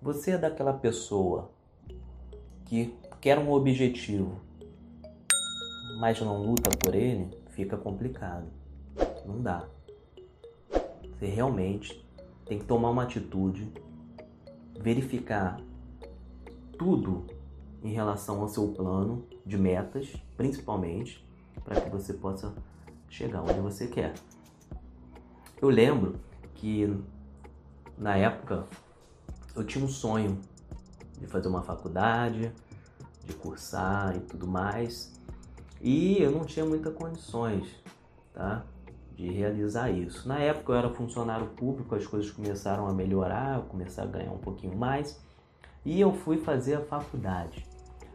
você é daquela pessoa que quer um objetivo, mas não luta por ele, fica complicado. Não dá. Você realmente tem que tomar uma atitude, verificar tudo em relação ao seu plano de metas, principalmente, para que você possa chegar onde você quer. Eu lembro que na época eu tinha um sonho de fazer uma faculdade, de cursar e tudo mais, e eu não tinha muitas condições, tá? De realizar isso. Na época eu era funcionário público, as coisas começaram a melhorar, eu comecei a ganhar um pouquinho mais, e eu fui fazer a faculdade.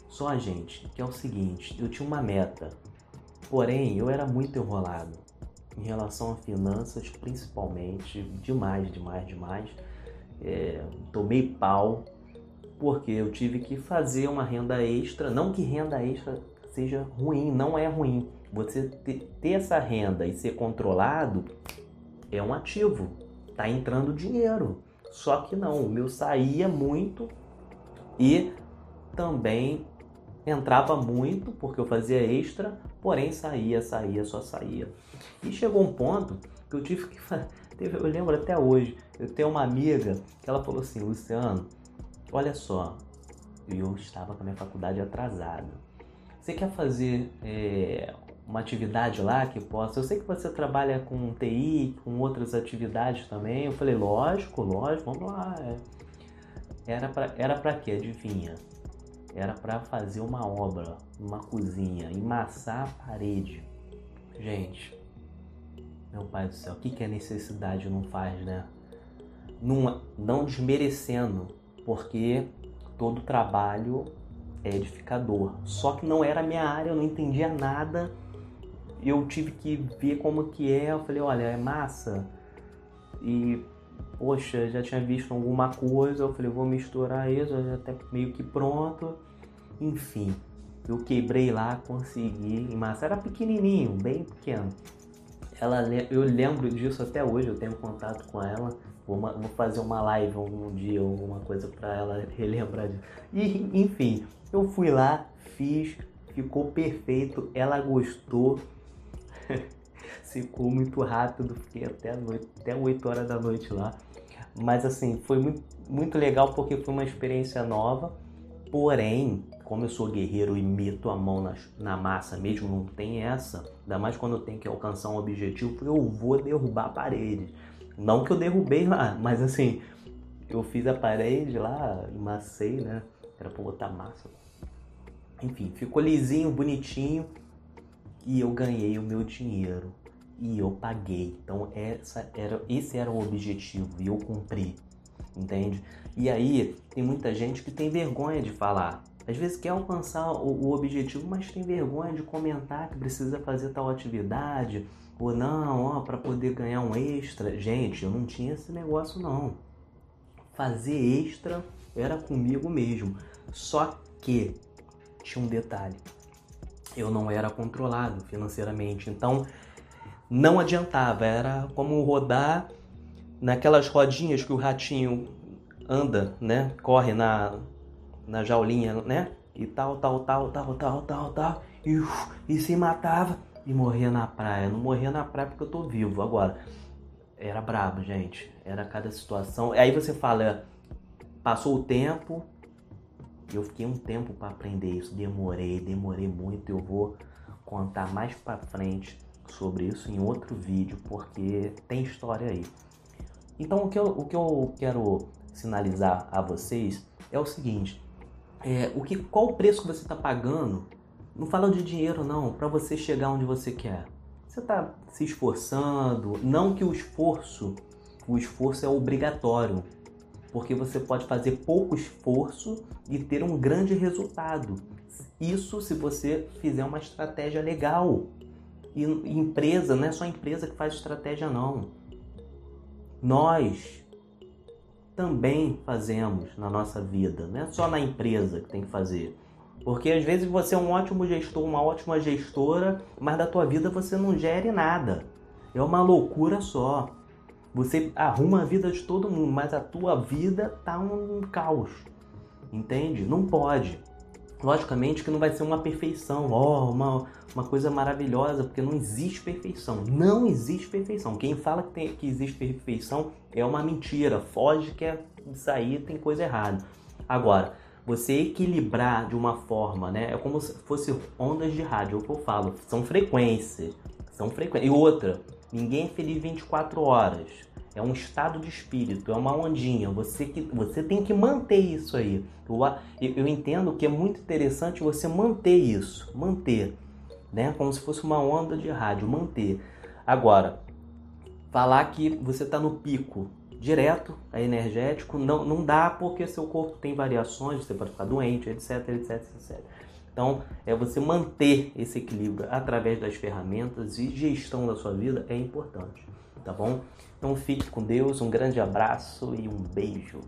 Só, gente, que é o seguinte, eu tinha uma meta, porém eu era muito enrolado em relação a finanças, principalmente, demais, demais, demais. É, tomei pau porque eu tive que fazer uma renda extra. Não que renda extra seja ruim, não é ruim. Você ter essa renda e ser controlado é um ativo, tá entrando dinheiro. Só que não, o meu saía muito e também entrava muito porque eu fazia extra, porém saía, saía, só saía. E chegou um ponto que eu tive que fazer. Eu lembro até hoje, eu tenho uma amiga que ela falou assim, Luciano, olha só, eu estava com a minha faculdade atrasada. Você quer fazer é, uma atividade lá que possa? Eu sei que você trabalha com TI, com outras atividades também. Eu falei, lógico, lógico, vamos lá. É. Era para era pra quê? Adivinha? Era para fazer uma obra, uma cozinha, emassar a parede. Gente, meu pai do céu, o que, que a necessidade não faz, né? Não, desmerecendo, porque todo trabalho é edificador. Só que não era minha área, eu não entendia nada. Eu tive que ver como que é. Eu falei, olha, é massa. E, poxa, já tinha visto alguma coisa. Eu falei, vou misturar isso, já até meio que pronto. Enfim, eu quebrei lá, consegui. Massa era pequenininho, bem pequeno ela, eu lembro disso até hoje, eu tenho contato com ela. Vou, vou fazer uma live algum dia, alguma coisa para ela relembrar disso. E, enfim, eu fui lá, fiz, ficou perfeito, ela gostou. Ficou muito rápido, fiquei até, noite, até 8 horas da noite lá. Mas assim, foi muito, muito legal porque foi uma experiência nova. Porém, como eu sou guerreiro e meto a mão na, na massa mesmo, não tem essa. Ainda mais quando eu tenho que alcançar um objetivo, eu vou derrubar a parede. Não que eu derrubei lá, mas assim, eu fiz a parede lá, macei, né? Era pra botar massa. Enfim, ficou lisinho, bonitinho. E eu ganhei o meu dinheiro. E eu paguei. Então essa era, esse era o objetivo e eu cumpri. Entende? E aí tem muita gente que tem vergonha de falar. Às vezes quer alcançar o, objetivo, mas tem vergonha de comentar que precisa fazer tal atividade ou não, ó, para poder ganhar um extra. Gente, eu não tinha esse negócio não. Fazer extra era comigo mesmo. Só que tinha um detalhe. Eu não era controlado financeiramente, então não adiantava, era como rodar naquelas rodinhas que o ratinho anda, né? Corre na na jaulinha, né? E tal, tal, tal, tal, tal, tal, tal. E, e se matava e morria na praia. Não morria na praia porque eu tô vivo. Agora, era brabo, gente. Era cada situação. Aí você fala, passou o tempo. Eu fiquei um tempo para aprender isso. Demorei, demorei muito. Eu vou contar mais para frente sobre isso em outro vídeo, porque tem história aí. Então, o que eu, o que eu quero sinalizar a vocês é o seguinte: é, o que, qual o preço que você está pagando? Não fala de dinheiro não, para você chegar onde você quer. Você está se esforçando, não que o esforço, o esforço é obrigatório, porque você pode fazer pouco esforço e ter um grande resultado. Isso se você fizer uma estratégia legal. E empresa, não é só empresa que faz estratégia não. Nós também fazemos na nossa vida, não é só na empresa que tem que fazer. Porque às vezes você é um ótimo gestor, uma ótima gestora, mas da tua vida você não gere nada. É uma loucura só. Você arruma a vida de todo mundo, mas a tua vida tá um caos. Entende? Não pode. Logicamente que não vai ser uma perfeição, ó, oh, uma, uma coisa maravilhosa, porque não existe perfeição. Não existe perfeição. Quem fala que, tem, que existe perfeição é uma mentira. Foge que é, aí tem coisa errada. Agora, você equilibrar de uma forma, né? É como se fosse ondas de rádio, é o que eu falo. São frequências. São frequências. E outra, ninguém é feliz 24 horas. É um estado de espírito, é uma ondinha. Você, que, você tem que manter isso aí. Eu, eu entendo que é muito interessante você manter isso. Manter. Né? Como se fosse uma onda de rádio. Manter. Agora, falar que você está no pico direto, é energético, não, não dá porque seu corpo tem variações, você pode ficar doente, etc, etc, etc. Então, é você manter esse equilíbrio através das ferramentas e gestão da sua vida é importante, tá bom? Então, fique com Deus, um grande abraço e um beijo.